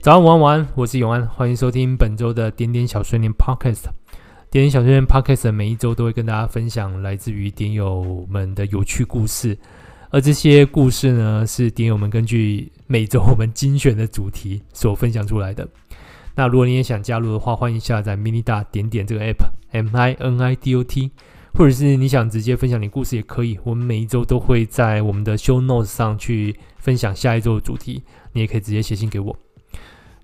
早安，午安，晚安，我是永安，欢迎收听本周的点点小睡眠 Podcast。点点小睡眠 Podcast 每一周都会跟大家分享来自于点友们的有趣故事，而这些故事呢，是点友们根据每周我们精选的主题所分享出来的。那如果你也想加入的话，欢迎下载 mini 大点点这个 app，M I N I D O T，或者是你想直接分享你故事也可以。我们每一周都会在我们的 Show Notes 上去分享下一周的主题，你也可以直接写信给我。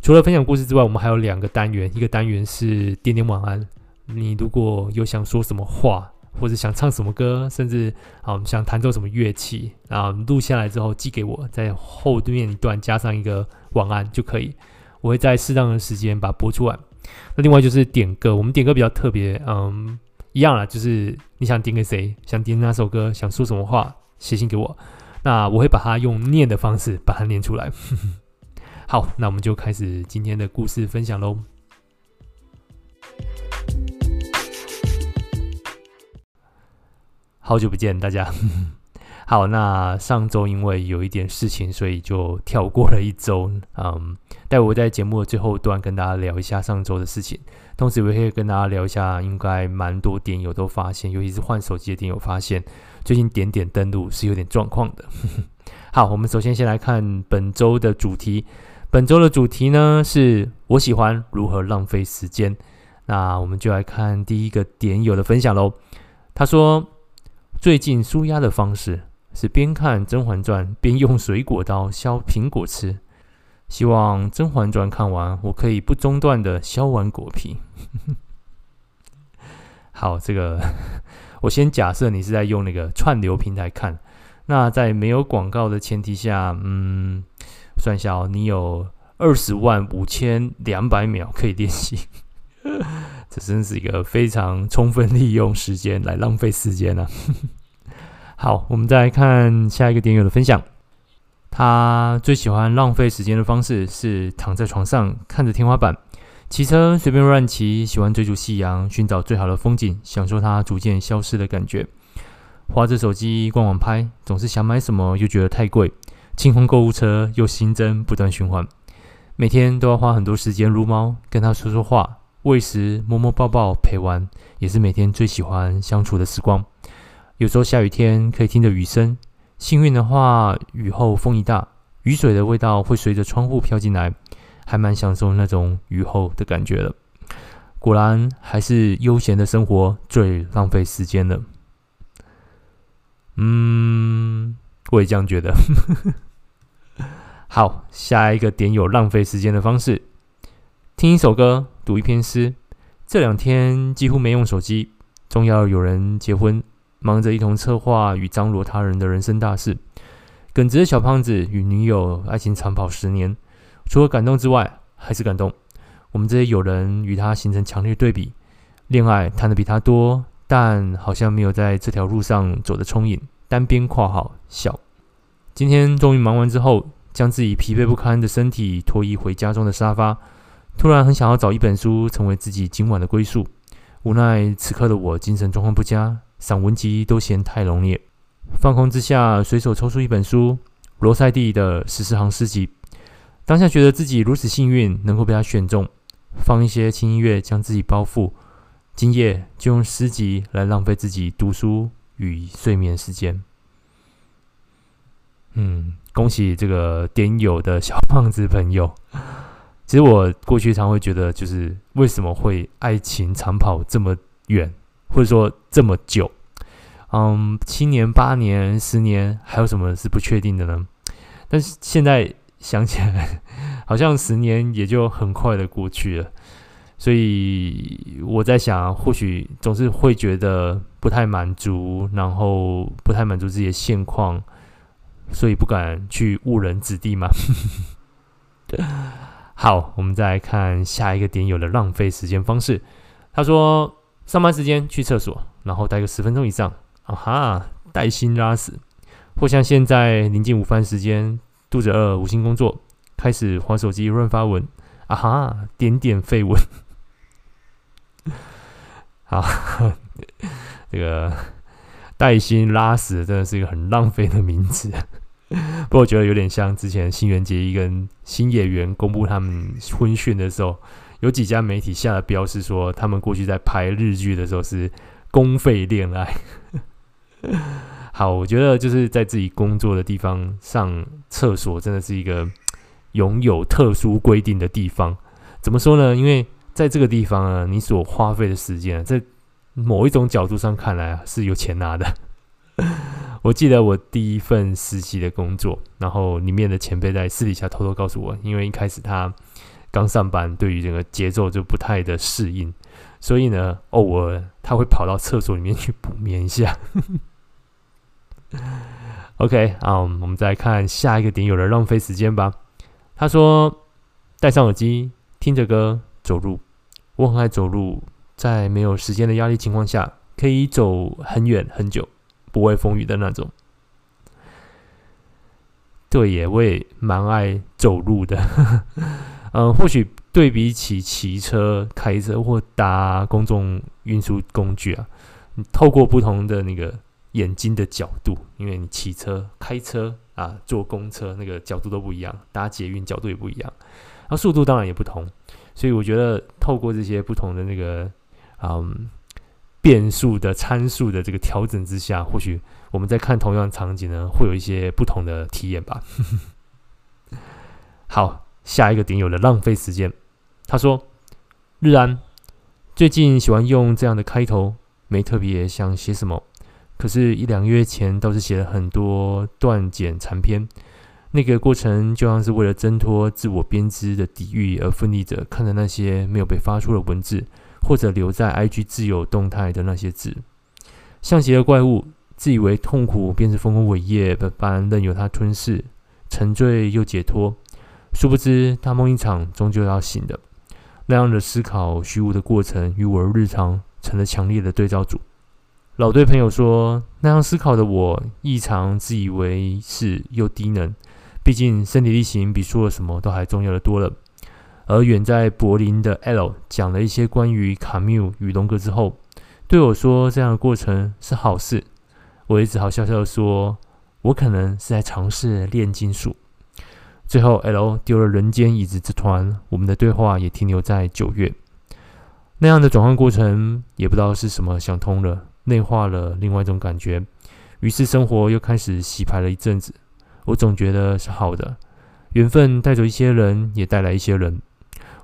除了分享故事之外，我们还有两个单元，一个单元是点点晚安。你如果有想说什么话，或者想唱什么歌，甚至啊想弹奏什么乐器啊，录下来之后寄给我，在后面一段加上一个晚安就可以。我会在适当的时间把它播出来。那另外就是点歌，我们点歌比较特别，嗯，一样啦，就是你想点给谁，想点哪首歌，想说什么话，写信给我，那我会把它用念的方式把它念出来。好，那我们就开始今天的故事分享喽。好久不见，大家。好，那上周因为有一点事情，所以就跳过了一周。嗯，待会我在节目的最后段跟大家聊一下上周的事情，同时我也会跟大家聊一下，应该蛮多点友都发现，尤其是换手机的点友发现，最近点点登录是有点状况的。好，我们首先先来看本周的主题。本周的主题呢，是我喜欢如何浪费时间。那我们就来看第一个点友的分享喽。他说，最近舒压的方式是边看《甄嬛传》边用水果刀削苹果吃。希望《甄嬛传》看完，我可以不中断的削完果皮。好，这个 我先假设你是在用那个串流平台看。那在没有广告的前提下，嗯。算一下哦，你有二十万五千两百秒可以练习，这真是一个非常充分利用时间来浪费时间啊！好，我们再来看下一个点友的分享。他最喜欢浪费时间的方式是躺在床上看着天花板，骑车随便乱骑，喜欢追逐夕阳，寻找最好的风景，享受它逐渐消失的感觉。划着手机逛网拍，总是想买什么又觉得太贵。清空购物车，又新增，不断循环。每天都要花很多时间撸猫，跟它说说话，喂食，摸摸抱抱，陪玩，也是每天最喜欢相处的时光。有时候下雨天可以听着雨声，幸运的话，雨后风一大，雨水的味道会随着窗户飘进来，还蛮享受那种雨后的感觉的。果然，还是悠闲的生活最浪费时间了。嗯。我也这样觉得。好，下一个点有浪费时间的方式：听一首歌，读一篇诗。这两天几乎没用手机，重要有人结婚，忙着一同策划与张罗他人的人生大事。耿直的小胖子与女友爱情长跑十年，除了感动之外，还是感动。我们这些友人与他形成强烈对比，恋爱谈的比他多，但好像没有在这条路上走得充盈。单边括号小。今天终于忙完之后，将自己疲惫不堪的身体拖移回家中的沙发，突然很想要找一本书成为自己今晚的归宿。无奈此刻的我精神状况不佳，散文集都嫌太浓烈。放空之下，随手抽出一本书，罗塞蒂的十四行诗集。当下觉得自己如此幸运，能够被他选中。放一些轻音乐，将自己包覆。今夜就用诗集来浪费自己读书与睡眠时间。恭喜这个点友的小胖子朋友。其实我过去常会觉得，就是为什么会爱情长跑这么远，或者说这么久？嗯，七年、八年、十年，还有什么是不确定的呢？但是现在想起来，好像十年也就很快的过去了。所以我在想，或许总是会觉得不太满足，然后不太满足自己的现况。所以不敢去误人子弟嘛。好，我们再来看下一个点友的浪费时间方式。他说，上班时间去厕所，然后待个十分钟以上，啊哈，带薪拉屎；或像现在临近午饭时间，肚子饿，无心工作，开始滑手机乱发文，啊哈，点点废文。啊，这个。带薪拉屎真的是一个很浪费的名词。不过我觉得有点像之前新垣结衣跟新演员公布他们婚讯的时候，有几家媒体下了标示说，他们过去在拍日剧的时候是公费恋爱。好，我觉得就是在自己工作的地方上厕所，真的是一个拥有特殊规定的地方。怎么说呢？因为在这个地方呢，你所花费的时间，在某一种角度上看来啊，是有钱拿的。我记得我第一份实习的工作，然后里面的前辈在私底下偷偷告诉我，因为一开始他刚上班，对于这个节奏就不太的适应，所以呢，偶尔他会跑到厕所里面去补眠一下。OK，啊，我们再看下一个点，有人浪费时间吧。他说：“戴上耳机，听着歌走路。我很爱走路，在没有时间的压力情况下，可以走很远很久。”不畏风雨的那种，对耶，我也蛮爱走路的。嗯，或许对比起骑车、开车或搭公众运输工具啊，你透过不同的那个眼睛的角度，因为你骑车、开车啊，坐公车那个角度都不一样，搭捷运角度也不一样，然后速度当然也不同，所以我觉得透过这些不同的那个，嗯。变数的参数的这个调整之下，或许我们在看同样场景呢，会有一些不同的体验吧。好，下一个点有了浪费时间。他说：“日安最近喜欢用这样的开头，没特别想写什么，可是，一两个月前倒是写了很多断简残篇。那个过程就像是为了挣脱自我编织的抵御而奋力着，看着那些没有被发出的文字。”或者留在 IG 自由动态的那些字，像极了怪物，自以为痛苦便是丰功伟业般任由它吞噬，沉醉又解脱。殊不知大梦一场，终究要醒的。那样的思考虚无的过程，与我的日常成了强烈的对照组。老对朋友说，那样思考的我异常自以为是又低能，毕竟身体力行比说了什么都还重要的多了。而远在柏林的 L 讲了一些关于卡缪与龙格之后，对我说：“这样的过程是好事。”我也只好笑笑的说：“我可能是在尝试炼金术。”最后，L 丢了人间椅子之团，我们的对话也停留在九月。那样的转换过程，也不知道是什么想通了，内化了另外一种感觉，于是生活又开始洗牌了一阵子。我总觉得是好的，缘分带走一些人，也带来一些人。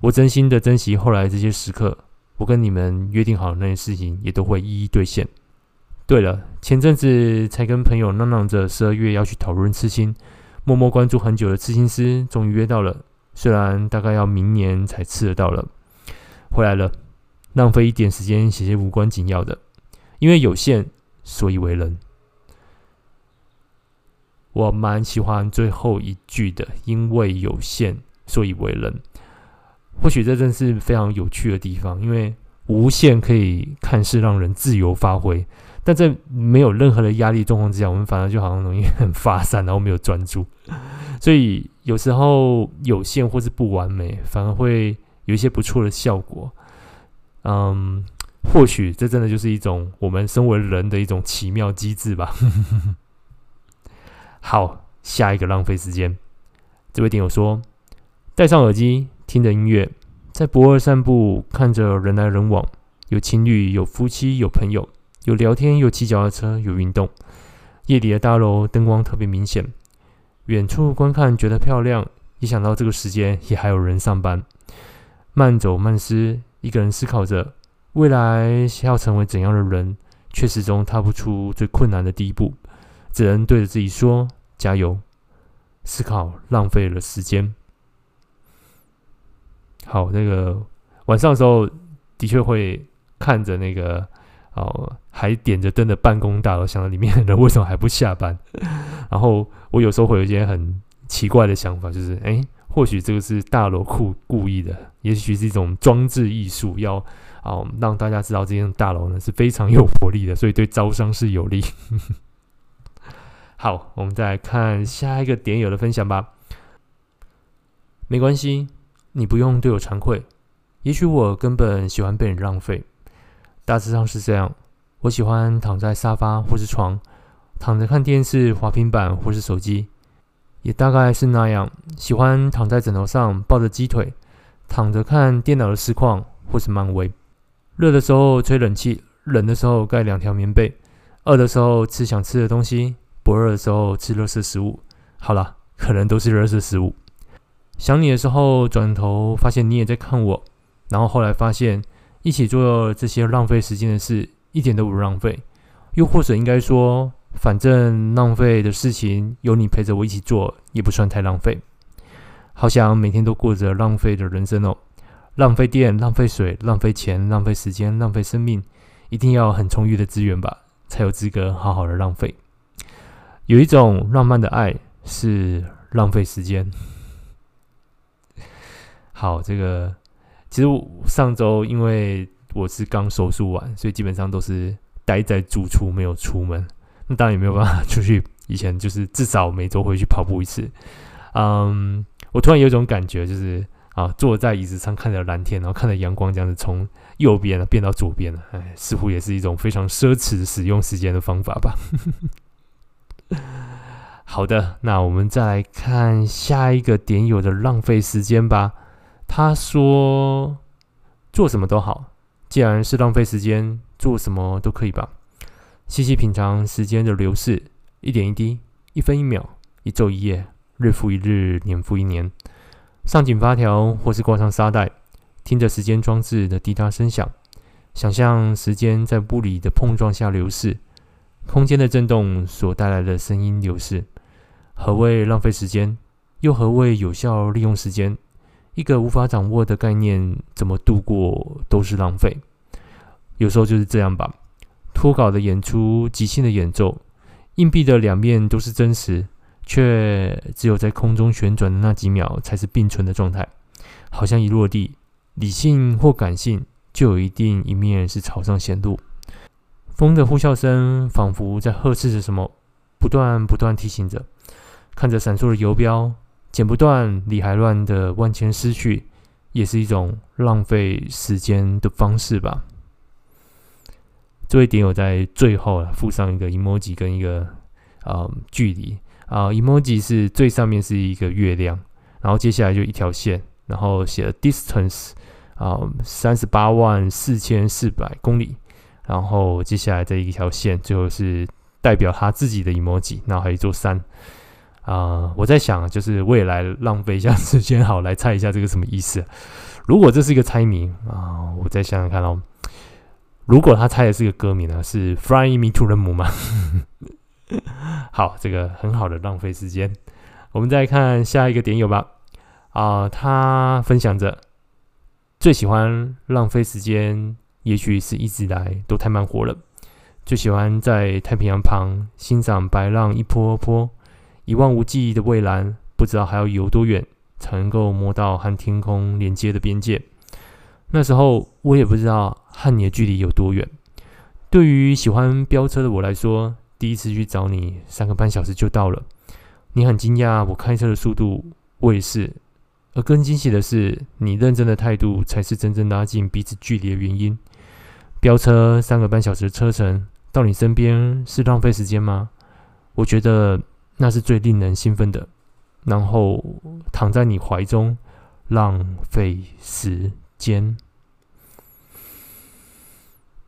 我真心的珍惜后来这些时刻，我跟你们约定好的那些事情也都会一一兑现。对了，前阵子才跟朋友嚷嚷着十二月要去讨论刺青，默默关注很久的刺青师终于约到了，虽然大概要明年才刺得到了。回来了，浪费一点时间写些无关紧要的，因为有限，所以为人。我蛮喜欢最后一句的，因为有限，所以为人。或许这正是非常有趣的地方，因为无限可以看似让人自由发挥，但在没有任何的压力状况之下，我们反而就好像容易 很发散，然后没有专注。所以有时候有限或是不完美，反而会有一些不错的效果。嗯，或许这真的就是一种我们身为人的一种奇妙机制吧。好，下一个浪费时间，这位听友说，戴上耳机。听着音乐，在博二散步，看着人来人往，有情侣，有夫妻，有朋友，有聊天，有骑脚踏车，有运动。夜里的大楼灯光特别明显，远处观看觉得漂亮。一想到这个时间也还有人上班，慢走慢思，一个人思考着未来要成为怎样的人，却始终踏不出最困难的第一步，只能对着自己说加油。思考浪费了时间。好，那个晚上的时候，的确会看着那个哦，还点着灯的办公大楼，想到里面的人为什么还不下班？然后我有时候会有一些很奇怪的想法，就是哎，或许这个是大楼库故意的，也许是一种装置艺术，要哦让大家知道这间大楼呢是非常有活力的，所以对招商是有利。好，我们再来看下一个点友的分享吧。没关系。你不用对我惭愧，也许我根本喜欢被人浪费。大致上是这样，我喜欢躺在沙发或是床，躺着看电视、滑平板或是手机，也大概是那样，喜欢躺在枕头上抱着鸡腿，躺着看电脑的实况或是漫威。热的时候吹冷气，冷的时候盖两条棉被。饿的时候吃想吃的东西，不饿的时候吃热食食物。好了，可能都是热食食物。想你的时候，转头发现你也在看我，然后后来发现一起做这些浪费时间的事，一点都不浪费。又或者应该说，反正浪费的事情有你陪着我一起做，也不算太浪费。好想每天都过着浪费的人生哦，浪费电、浪费水、浪费钱、浪费时间、浪费生命，一定要很充裕的资源吧。才有资格好好的浪费。有一种浪漫的爱是浪费时间。好，这个其实上周因为我是刚手术完，所以基本上都是待在住处，没有出门。那当然也没有办法出去。以前就是至少每周回去跑步一次。嗯，我突然有一种感觉，就是啊，坐在椅子上看着蓝天，然后看着阳光这样子从。右边了，变到左边了，哎，似乎也是一种非常奢侈使用时间的方法吧。好的，那我们再来看下一个点友的浪费时间吧。他说：“做什么都好，既然是浪费时间，做什么都可以吧。细细品尝时间的流逝，一点一滴，一分一秒，一昼一夜，日复一日，年复一年。上紧发条，或是挂上沙袋。”听着时间装置的滴答声响，想象时间在物理的碰撞下流逝，空间的震动所带来的声音流逝。何谓浪费时间？又何谓有效利用时间？一个无法掌握的概念，怎么度过都是浪费。有时候就是这样吧。脱稿的演出，即兴的演奏，硬币的两面都是真实，却只有在空中旋转的那几秒才是并存的状态，好像一落地。理性或感性，就有一定一面是朝上显露。风的呼啸声仿佛在呵斥着什么，不断不断提醒着。看着闪烁的游标，剪不断理还乱的万千思绪，也是一种浪费时间的方式吧。这一点我在最后附上一个 emoji 跟一个啊、距离啊、emoji 是最上面是一个月亮，然后接下来就一条线，然后写了 distance。啊，三十八万四千四百公里，然后接下来这一条线，最后是代表他自己的 emoji，然后还有一座山。啊、我在想，就是未来浪费一下 时间，好来猜一下这个什么意思。如果这是一个猜谜啊，我再想想看哦。如果他猜的是一个歌名呢，是 Fly Me to the Moon 吗？好，这个很好的浪费时间。我们再看下一个点友吧。啊、他分享着。最喜欢浪费时间，也许是一直来都太慢活了。最喜欢在太平洋旁欣赏白浪一波波，一望无际的蔚蓝，不知道还要游多远才能够摸到和天空连接的边界。那时候我也不知道和你的距离有多远。对于喜欢飙车的我来说，第一次去找你，三个半小时就到了。你很惊讶我开车的速度，我也是。而更惊喜的是，你认真的态度才是真正拉近彼此距离的原因。飙车三个半小时的车程到你身边是浪费时间吗？我觉得那是最令人兴奋的。然后躺在你怀中，浪费时间。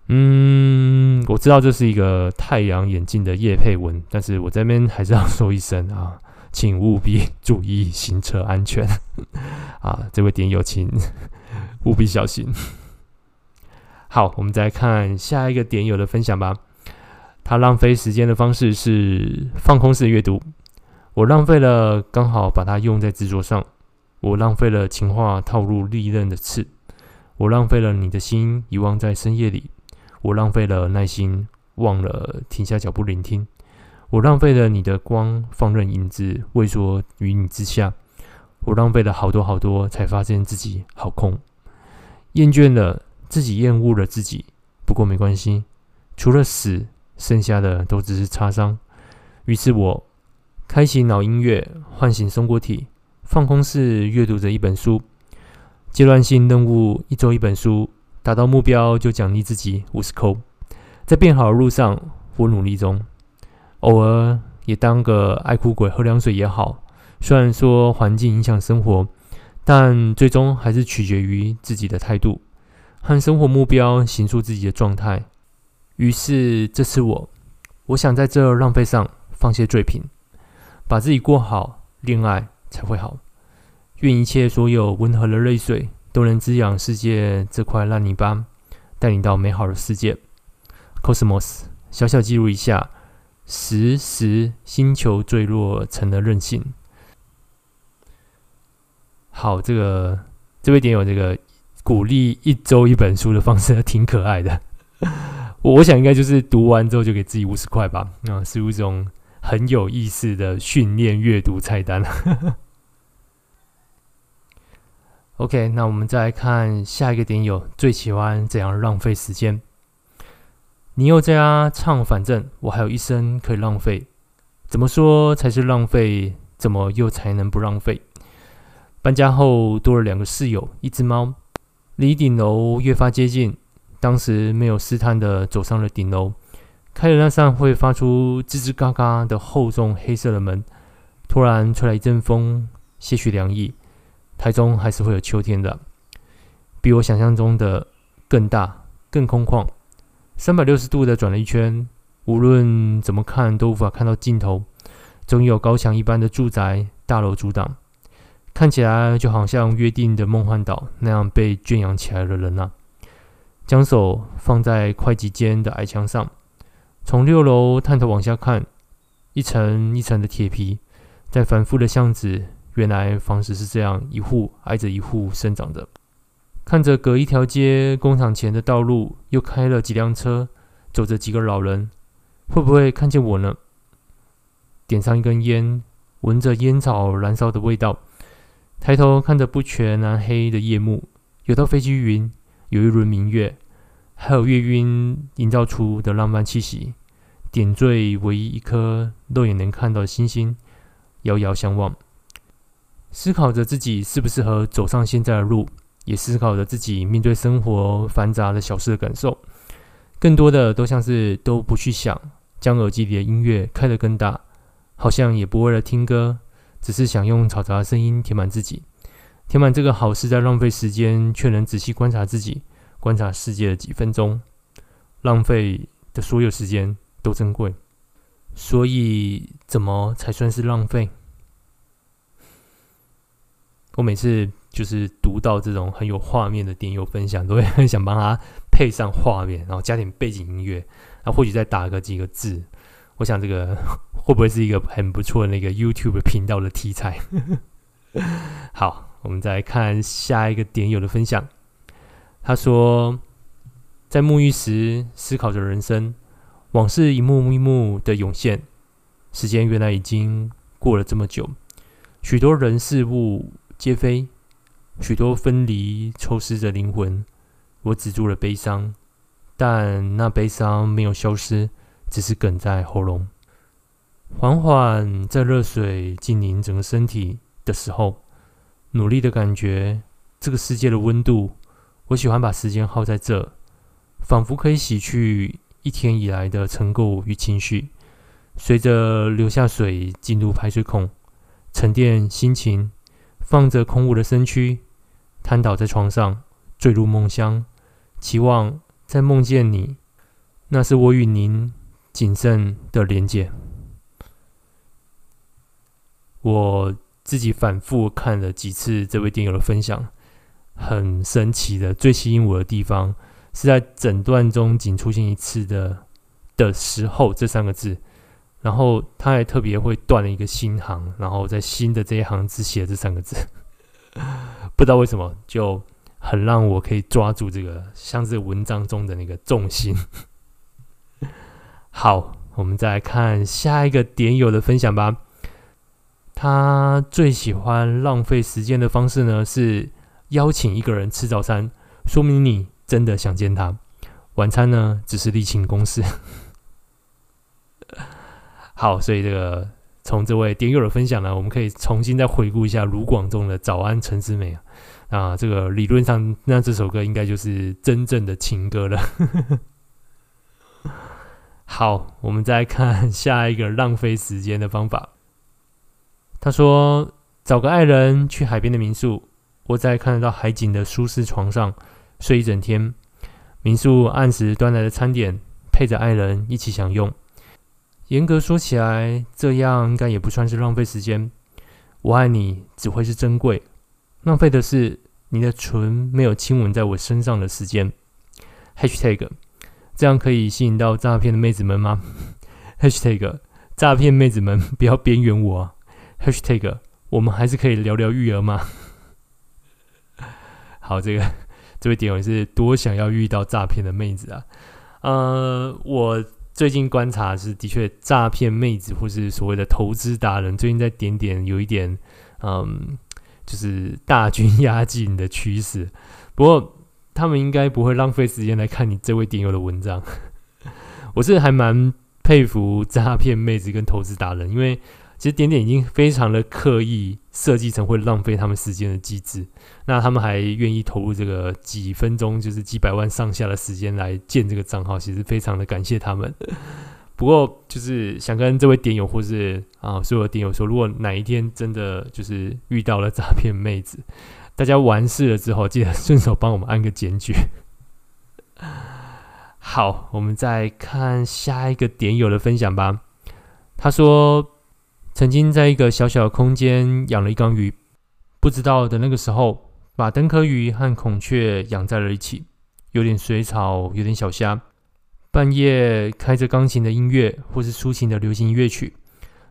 嗯，我知道这是一个太阳眼镜的业配文，但是我这边还是要说一声啊。请务必注意行车安全 啊！这位点友，请务必小心。好，我们再看下一个点友的分享吧。他浪费时间的方式是放空式阅读。我浪费了，刚好把它用在制作上。我浪费了情话套入利刃的刺。我浪费了你的心，遗忘在深夜里。我浪费了耐心，忘了停下脚步聆听。我浪费了你的光，放任影子畏缩于你之下。我浪费了好多好多，才发现自己好空，厌倦了自己，厌恶了自己。不过没关系，除了死，剩下的都只是擦伤。于是我开启脑音乐，唤醒松果体，放空式阅读着一本书。阶段性任务：一周一本书，达到目标就奖励自己五十扣。在变好的路上，我努力中。偶尔也当个爱哭鬼喝凉水也好，虽然说环境影响生活，但最终还是取决于自己的态度和生活目标，形塑自己的状态。于是这次我，我想在这浪费上放些罪品，把自己过好，恋爱才会好。愿一切所有温和的泪水都能滋养世界这块烂泥巴，带你到美好的世界。Cosmos，小小记录一下，时时星球坠落成了任性。好，这个这位点友这个鼓励一周一本书的方式挺可爱的。我想应该就是读完之后就给自己五十块吧，啊，是一种很有意思的训练阅读菜单。OK，那我们再来看下一个点友最喜欢怎样浪费时间。你又在啊唱，反正我还有一生可以浪费，怎么说才是浪费？怎么又才能不浪费？搬家后多了两个室友，一只猫，离顶楼越发接近。当时没有试探的走上了顶楼，开了那扇会发出吱吱嘎嘎的厚重黑色的门。突然吹来一阵风，些许凉意。台中还是会有秋天的，比我想象中的更大、更空旷。三百六十度的转了一圈，无论怎么看都无法看到尽头。总有高墙一般的住宅大楼阻挡，看起来就好像约定的梦幻岛那样被圈养起来的人呐、啊。将手放在会计间的矮墙上，从六楼探头往下看，一层一层的铁皮，在繁复的巷子。原来房子是这样，一户挨着一户生长的。看着隔一条街工厂前的道路，又开了几辆车，走着几个老人，会不会看见我呢？点上一根烟，闻着烟草燃烧的味道，抬头看着不全然黑的夜幕，有道飞机云，有一轮明月，还有月晕营造出的浪漫气息，点缀唯一一颗肉眼能看到的星星，遥遥相望。思考着自己适不适合走上现在的路，也思考着自己面对生活繁杂的小事的感受。更多的都像是都不去想，将耳机里的音乐开得更大，好像也不为了听歌，只是想用嘈杂的声音填满自己，填满这个好似在浪费时间，却能仔细观察自己、观察世界的几分钟。浪费的所有时间都珍贵，所以怎么才算是浪费？我每次就是读到这种很有画面的点友分享，都会很想帮他配上画面，然后加点背景音乐，然后或许再打个几个字。我想这个 会不会是一个很不错的那个 YouTube 频道的题材？好，我们再看下一个点友的分享。他说，在沐浴时思考着人生，往事一幕一幕的涌现，时间原来已经过了这么久，许多人事物。皆非，许多分离抽丝着灵魂，我止住了悲伤，但那悲伤没有消失，只是哽在喉咙。缓缓在热水浸淋整个身体的时候，努力的感觉这个世界的温度。我喜欢把时间耗在这，仿佛可以洗去一天以来的尘垢与情绪，随着流下水进入排水孔，沉淀心情。放着空无的身躯，瘫倒在床上，坠入梦乡，期望再梦见你。那是我与您仅剩的连接。我自己反复看了几次这位电友的分享，很神奇的，最吸引我的地方是在整段中仅出现一次的的时候这三个字。然后他还特别会断了一个新行，然后在新的这一行只写这三个字，不知道为什么就很让我可以抓住这个像是文章中的那个重心。好，我们再来看下一个点友的分享吧。他最喜欢浪费时间的方式呢，是邀请一个人吃早餐，说明你真的想见他。晚餐呢，只是例行公事。好，所以这个从这位点友的分享呢，我们可以重新再回顾一下卢广仲的《早安陈思美》啊，啊，这个理论上那这首歌应该就是真正的情歌了。好，我们再看下一个浪费时间的方法，他说：“找个爱人去海边的民宿，窝在看得到海景的舒适床上睡一整天。民宿按时端来的餐点，配着爱人一起享用。严格说起来，这样应该也不算是浪费时间。我爱你只会是珍贵，浪费的是你的唇没有亲吻在我身上的时间。” #hashtag 这样可以吸引到诈骗的妹子们吗？#hashtag 诈骗妹子们不要边缘我啊。#hashtag 我们还是可以聊聊育儿吗？好，这个这位点友是多想要遇到诈骗的妹子啊。呃，我最近观察是的确诈骗妹子或是所谓的投资达人，最近在点点有一点嗯，就是大军压境的趋势。不过。他们应该不会浪费时间来看你这位点友的文章。我是还蛮佩服诈骗妹子跟投资达人，因为其实点点已经非常的刻意设计成会浪费他们时间的机制。那他们还愿意投入这个几分钟，就是几百万上下的时间来建这个账号，其实非常的感谢他们。不过就是想跟这位点友或是啊所有的点友说，如果哪一天真的就是遇到了诈骗妹子。大家完事了之后，记得顺手帮我们按个检举。好，我们再看下一个点友的分享吧。他说，曾经在一个小小的空间养了一缸鱼，不知道的那个时候，把灯科鱼和孔雀养在了一起，有点水草，有点小虾。半夜开着钢琴的音乐，或是抒情的流行乐曲，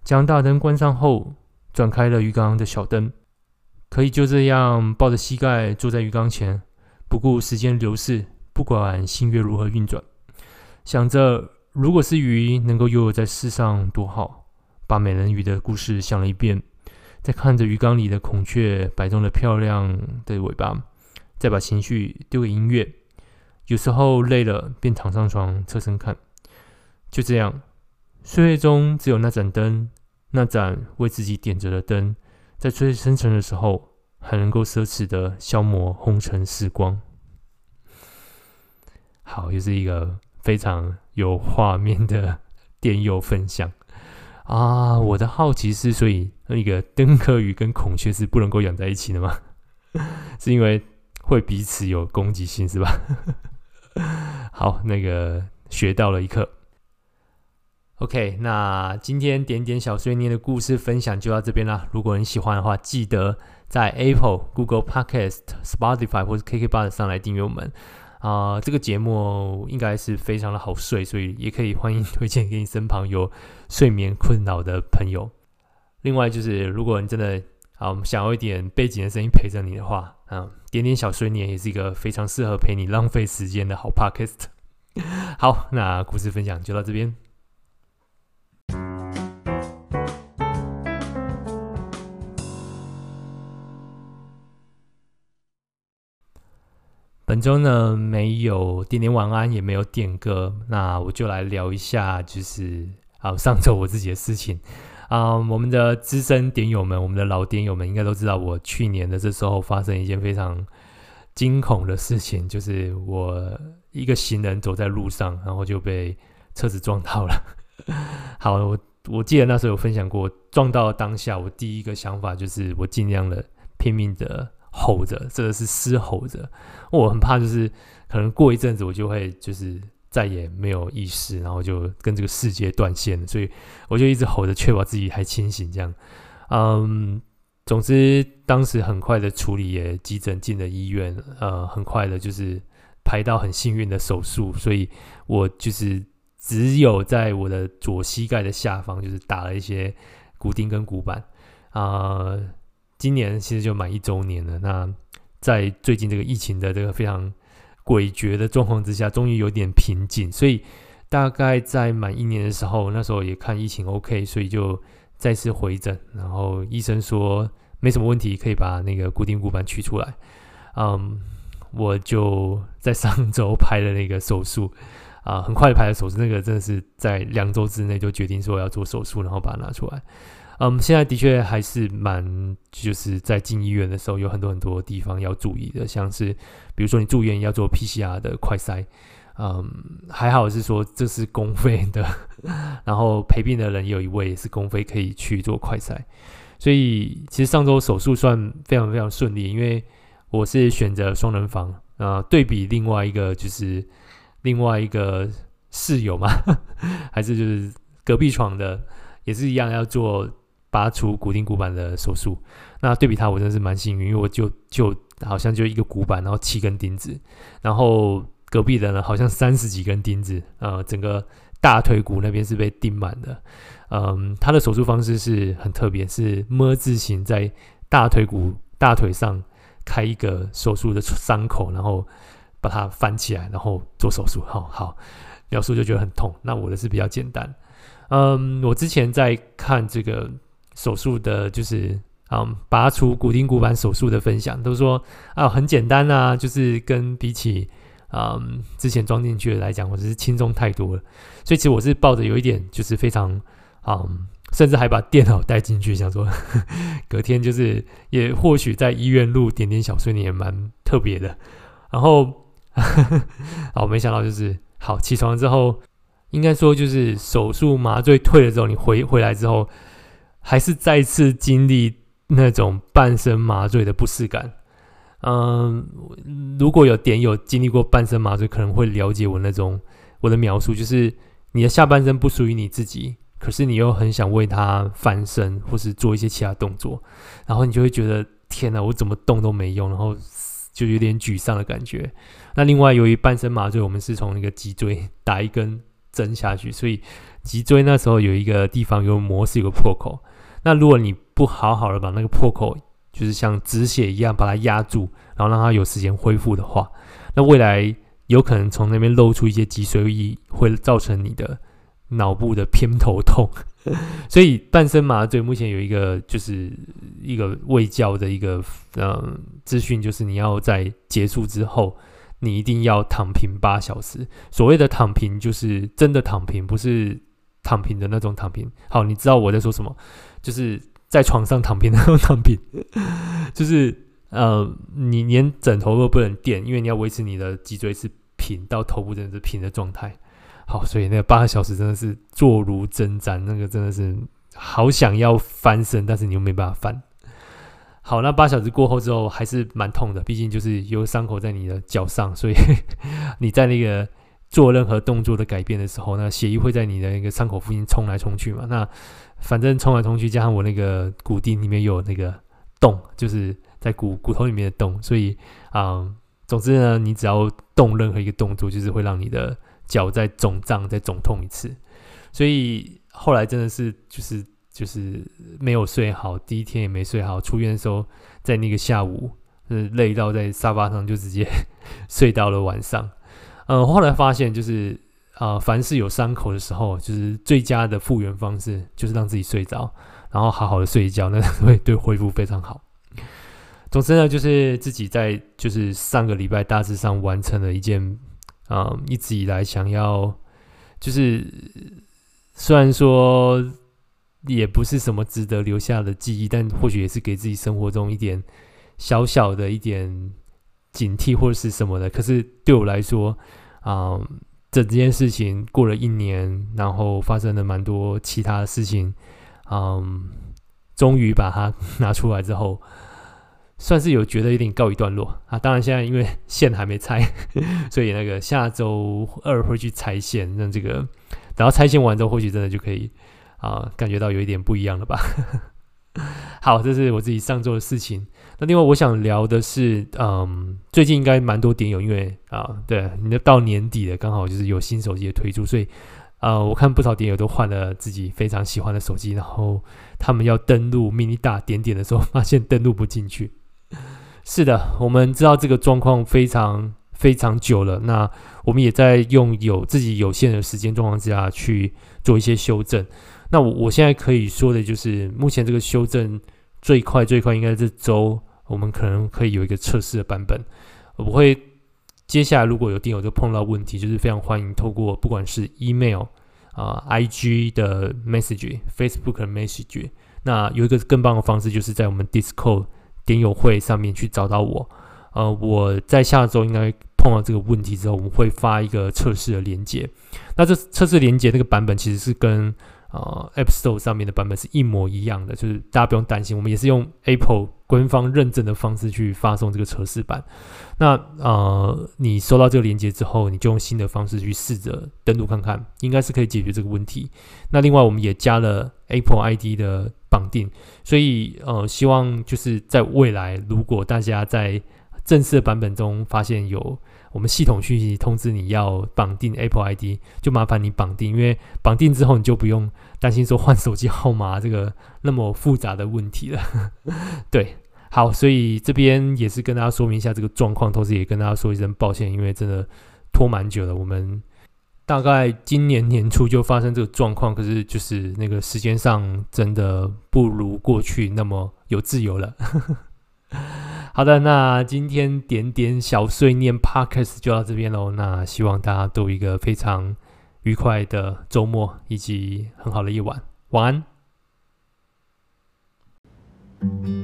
将大灯关上后，转开了鱼缸的小灯。可以就这样抱着膝盖坐在鱼缸前，不顾时间流逝，不管星月如何运转，想着如果是鱼能够游泳在世上多好。把美人鱼的故事想了一遍，再看着鱼缸里的孔雀摆动着漂亮的尾巴，再把情绪丢给音乐。有时候累了，便躺上床侧身看。就这样，岁月中只有那盏灯，那盏为自己点着的灯。在最深沉的时候，还能够奢侈的消磨红尘时光。好，又是一个非常有画面的 电友分享啊！我的好奇是，所以那个灯科鱼跟孔雀是不能够养在一起的吗？是因为会彼此有攻击性是吧？好，那个学到了一课。OK，那今天点点小碎念的故事分享就到这边啦。如果你喜欢的话，记得在 Apple、Google Podcast、Spotify 或是 KKBOX 上来订阅我们啊、这个节目应该是非常的好睡，所以也可以欢迎 推荐给你身旁有睡眠困扰的朋友。另外就是，如果你真的啊想要一点背景的声音陪着你的话，啊，点点小碎念也是一个非常适合陪你浪费时间的好 Podcast。好，那故事分享就到这边。本周呢，没有点点晚安，也没有点歌，那我就来聊一下，就是啊上周我自己的事情啊。我们的资深点友们，我们的老点友们应该都知道，我去年的这时候发生一件非常惊恐的事情，就是我一个行人走在路上，然后就被车子撞到了。好，我我记得那时候有分享过，撞到当下，我第一个想法就是我尽量的拼命的。吼着，这个是嘶吼着，我很怕，就是可能过一阵子我就会就是再也没有意识，然后就跟这个世界断线了，所以我就一直吼着，确保自己还清醒。这样，嗯，总之当时很快的处理，也急诊进了医院，呃，很快的就是排到很幸运的手术，所以我就是只有在我的左膝盖的下方，就是打了一些骨钉跟骨板，啊、呃。今年其实就满一周年了。那在最近这个疫情的这个非常诡谲的状况之下，终于有点平静。所以大概在满一年的时候，那时候也看疫情 OK，所以就再次回诊。然后医生说没什么问题，可以把那个固定骨板取出来。嗯，我就在上周拍了那个手术啊，很快拍的手术，那个真的是在两周之内就决定说要做手术，然后把它拿出来。嗯，现在的确还是蛮，就是在进医院的时候有很多很多地方要注意的，像是比如说你住院要做 PCR 的快筛，嗯，还好是说这是公费的，然后陪病的人有一位也是公费可以去做快筛，所以其实上周手术算非常非常顺利，因为我是选择双人房啊、对比另外一个就是另外一个室友嘛，还是就是隔壁床的，也是一样要做拔除骨钉骨板的手术。那对比他，我真的是蛮幸运，因为我就就好像就一个骨板，然后七根钉子，然后隔壁的呢好像三十几根钉子，呃，整个大腿骨那边是被钉满的。嗯，他的手术方式是很特别，是 ㄇ 字形在大腿骨大腿上开一个手术的伤口，然后把它翻起来，然后做手术。好好描述就觉得很痛。那我的是比较简单。嗯，我之前在看这个手术的，就是嗯拔除骨钉骨板手术的分享，都说啊很简单啊，就是跟比起嗯之前装进去的来讲，我只是轻松太多了。所以其实我是抱着有一点就是非常。嗯，甚至还把电脑带进去，想说 隔天就是也或许在医院录点点小碎念也蛮特别的。然后，呵 呵好，没想到就是好起床之后，应该说就是手术麻醉退了之后，你回回来之后，还是再次经历那种半身麻醉的不适感。嗯，如果有点有经历过半身麻醉，可能会了解我那种我的描述，就是你的下半身不属于你自己。可是你又很想为他翻身，或是做一些其他动作，然后你就会觉得天哪，我怎么动都没用，然后就有点沮丧的感觉。那另外，由于半身麻醉，我们是从那个脊椎打一根针下去，所以脊椎那时候有一个地方有膜是有个破口。那如果你不好好的把那个破口，就是像止血一样把它压住，然后让它有时间恢复的话，那未来有可能从那边露出一些脊髓液，会造成你的。脑部的偏头痛，所以半身麻醉目前有一个就是一个卫教的一个嗯资讯，就是你要在结束之后，你一定要躺平八小时。所谓的躺平，就是真的躺平，不是躺平的那种躺平。好，你知道我在说什么？就是在床上躺平那种躺平，就是呃，你连枕头都不能垫，因为你要维持你的脊椎是平到头部真的是平的状态。好，所以那八个小时真的是坐如针毡，那个真的是好想要翻身，但是你又没办法翻。好，那八小时过后之后还是蛮痛的，毕竟就是有伤口在你的脚上，所以 你在那个做任何动作的改变的时候，那血液会在你的那个伤口附近冲来冲去嘛。那反正冲来冲去，加上我那个骨钉里面有那个洞，就是在骨骨头里面的洞，所以啊、总之呢，你只要动任何一个动作，就是会让你的。脚再肿胀，再肿痛一次，所以后来真的是就是就是没有睡好，第一天也没睡好。出院的时候，在那个下午，是累到在沙发上就直接 睡到了晚上。嗯，后来发现就是啊、呃，凡是有伤口的时候，就是最佳的复原方式就是让自己睡着，然后好好的睡一觉，那会对恢复非常好。总之呢，就是自己在就是上个礼拜大致上完成了一件。啊、嗯，一直以来想要，就是虽然说也不是什么值得留下的记忆，但或许也是给自己生活中一点小小的一点警惕或者是什么的。可是对我来说，啊、嗯，整件事情过了一年，然后发生了蛮多其他的事情，嗯，终于把它拿出来之后。算是有觉得有点告一段落啊，当然现在因为线还没拆，所以那个下周二会去拆线，让这个等到拆线完之后，或许真的就可以啊，感觉到有一点不一样了吧。好，这是我自己上周的事情。那另外我想聊的是，嗯，最近应该蛮多点友，因为啊，对，你到年底了，刚好就是有新手机的推出，所以啊，我看不少点友都换了自己非常喜欢的手机，然后他们要登录 mini 大点点的时候，发现登录不进去。是的，我们知道这个状况非常非常久了。那我们也在用有自己有限的时间状况之下去做一些修正。那我我现在可以说的就是，目前这个修正最快最快应该是这周，我们可能可以有一个测试的版本。我会接下来如果有电友就碰到问题，就是非常欢迎透过不管是 email 啊、IG 的 message、Facebook 的 message。那有一个更棒的方式，就是在我们 Discord。点友会上面去找到我，呃，我在下周应该碰到这个问题之后，我们会发一个测试的连接。那这测试连接那个版本其实是跟呃 App Store 上面的版本是一模一样的，就是大家不用担心，我们也是用 Apple 官方认证的方式去发送这个测试版。那呃，你收到这个链接之后，你就用新的方式去试着登录看看，应该是可以解决这个问题。那另外，我们也加了 Apple ID 的绑定，所以呃，希望就是在未来，如果大家在正式的版本中发现有我们系统讯息通知你要绑定 Apple ID，就麻烦你绑定，因为绑定之后你就不用担心说换手机号码这个那么复杂的问题了。对，好，所以这边也是跟大家说明一下这个状况，同时也跟大家说一声抱歉，因为真的拖蛮久了。我们大概今年年初就发生这个状况，可是就是那个时间上真的不如过去那么有自由了。好的，那今天点点小碎念 Podcast 就到这边喽。那希望大家都有一个非常愉快的周末以及很好的夜晚，晚安。